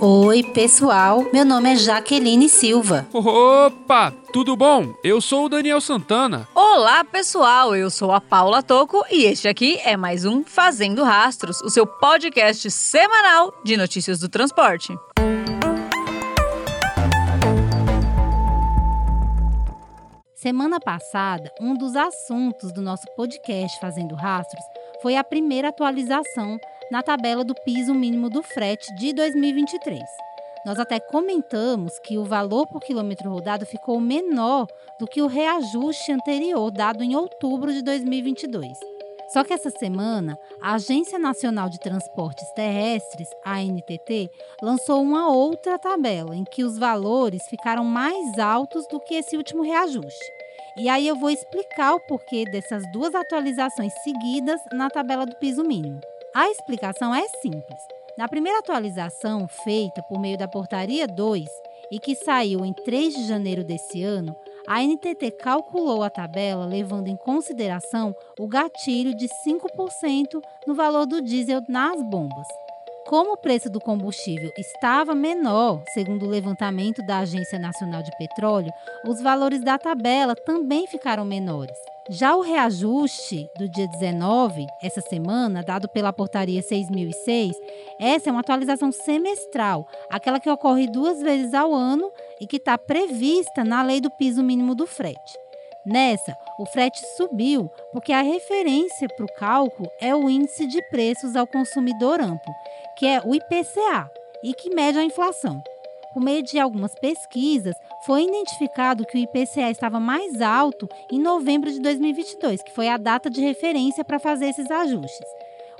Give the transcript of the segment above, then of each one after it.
Oi, pessoal. Meu nome é Jaqueline Silva. Opa, tudo bom? Eu sou o Daniel Santana. Olá, pessoal. Eu sou a Paula Toco e este aqui é mais um Fazendo Rastros, o seu podcast semanal de notícias do transporte. Semana passada, um dos assuntos do nosso podcast Fazendo Rastros foi a primeira atualização na tabela do piso mínimo do frete de 2023. Nós até comentamos que o valor por quilômetro rodado ficou menor do que o reajuste anterior dado em outubro de 2022. Só que essa semana, a Agência Nacional de Transportes Terrestres, ANTT, lançou uma outra tabela em que os valores ficaram mais altos do que esse último reajuste. E aí eu vou explicar o porquê dessas duas atualizações seguidas na tabela do piso mínimo. A explicação é simples. Na primeira atualização, feita por meio da Portaria 2 e que saiu em 3 de janeiro desse ano, a NTT calculou a tabela levando em consideração o gatilho de 5% no valor do diesel nas bombas. Como o preço do combustível estava menor, segundo o levantamento da Agência Nacional de Petróleo, os valores da tabela também ficaram menores. Já o reajuste do dia 19, essa semana, dado pela portaria 6006, essa é uma atualização semestral, aquela que ocorre duas vezes ao ano e que está prevista na lei do piso mínimo do frete. Nessa, o frete subiu porque a referência para o cálculo é o índice de preços ao consumidor amplo, que é o IPCA, e que mede a inflação. Por meio de algumas pesquisas, foi identificado que o IPCA estava mais alto em novembro de 2022, que foi a data de referência para fazer esses ajustes.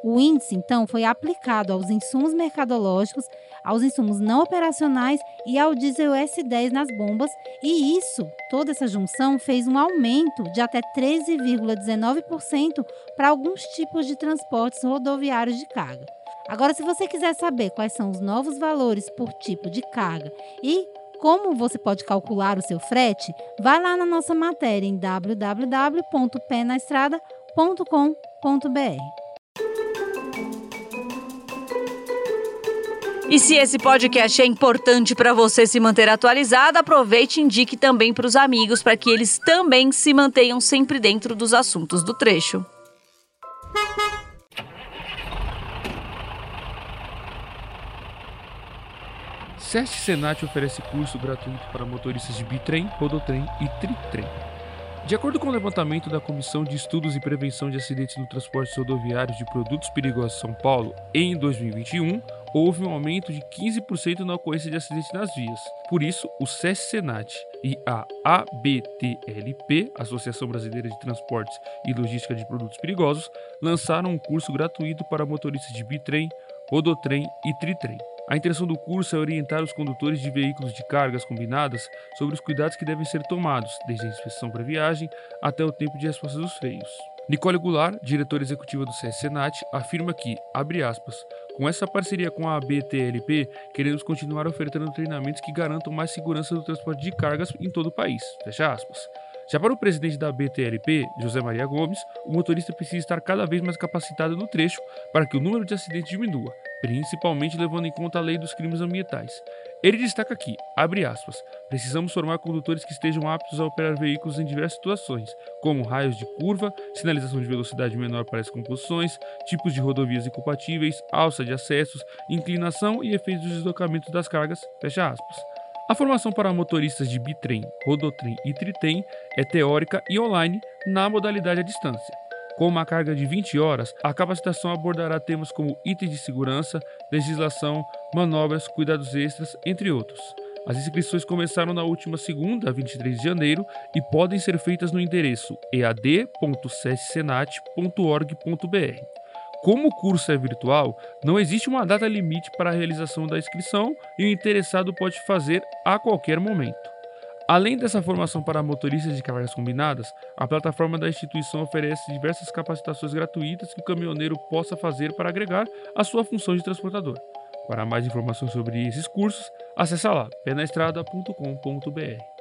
O índice, então, foi aplicado aos insumos mercadológicos, aos insumos não operacionais e ao diesel S10 nas bombas, e isso, toda essa junção, fez um aumento de até 13,19% para alguns tipos de transportes rodoviários de carga. Agora, se você quiser saber quais são os novos valores por tipo de carga e como você pode calcular o seu frete, vá lá na nossa matéria em www.penaestrada.com.br. E se esse podcast é importante para você se manter atualizado, aproveite e indique também para os amigos para que eles também se mantenham sempre dentro dos assuntos do trecho. SESC Senat oferece curso gratuito para motoristas de bitrem, rodotrem e tritrem. De acordo com o levantamento da Comissão de Estudos e Prevenção de Acidentes no Transporte Rodoviário de Produtos Perigosos São Paulo, em 2021, houve um aumento de 15% na ocorrência de acidentes nas vias. Por isso, o SESC Senat e a ABTLP, Associação Brasileira de Transportes e Logística de Produtos Perigosos, lançaram um curso gratuito para motoristas de bitrem, rodotrem e tritrem. A intenção do curso é orientar os condutores de veículos de cargas combinadas sobre os cuidados que devem ser tomados, desde a inspeção para viagem até o tempo de resposta dos freios. Nicole Goulart, diretora executiva do CS afirma que, abre aspas, com essa parceria com a ABTLP, queremos continuar ofertando treinamentos que garantam mais segurança do transporte de cargas em todo o país. Fecha aspas. Já para o presidente da BTLP, José Maria Gomes, o motorista precisa estar cada vez mais capacitado no trecho para que o número de acidentes diminua, principalmente levando em conta a lei dos crimes ambientais. Ele destaca aqui, abre aspas, precisamos formar condutores que estejam aptos a operar veículos em diversas situações, como raios de curva, sinalização de velocidade menor para as composições, tipos de rodovias incompatíveis, alça de acessos, inclinação e efeitos de deslocamento das cargas, fecha aspas. A formação para motoristas de bitrem, rodotrem e tritrem é teórica e online na modalidade à distância. Com uma carga de 20 horas, a capacitação abordará temas como itens de segurança, legislação, manobras, cuidados extras, entre outros. As inscrições começaram na última segunda, 23 de janeiro, e podem ser feitas no endereço ead.cssenat.org.br. Como o curso é virtual, não existe uma data limite para a realização da inscrição e o interessado pode fazer a qualquer momento. Além dessa formação para motoristas de cargas combinadas, a plataforma da instituição oferece diversas capacitações gratuitas que o caminhoneiro possa fazer para agregar a sua função de transportador. Para mais informações sobre esses cursos, acesse lá penaestrada.com.br.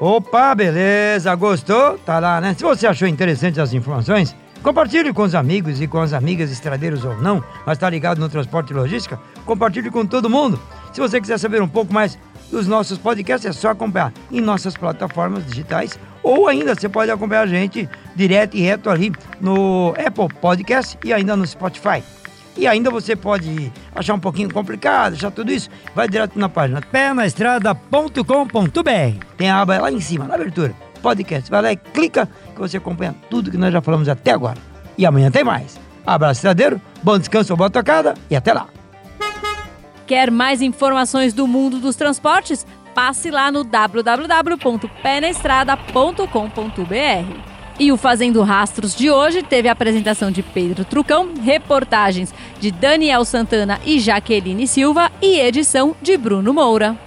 Opa, beleza, gostou? Tá lá, né? Se você achou interessante as informações, compartilhe com os amigos e com as amigas estradeiros ou não, mas tá ligado no transporte e logística, compartilhe com todo mundo. Se você quiser saber um pouco mais dos nossos podcasts, é só acompanhar em nossas plataformas digitais ou ainda você pode acompanhar a gente direto e reto ali no Apple Podcast e ainda no Spotify. E ainda você pode achar um pouquinho complicado, achar tudo isso, vai direto na página pernaestrada.com.br. Tem a aba lá em cima, na abertura, podcast. Vai lá e clica que você acompanha tudo que nós já falamos até agora. E amanhã tem mais. Abraço, estradeiro, bom descanso, boa tocada e até lá. Quer mais informações do mundo dos transportes? Passe lá no www.penestrada.com.br. E o Fazendo Rastros de hoje teve a apresentação de Pedro Trucão, reportagens de Daniel Santana e Jaqueline Silva e edição de Bruno Moura.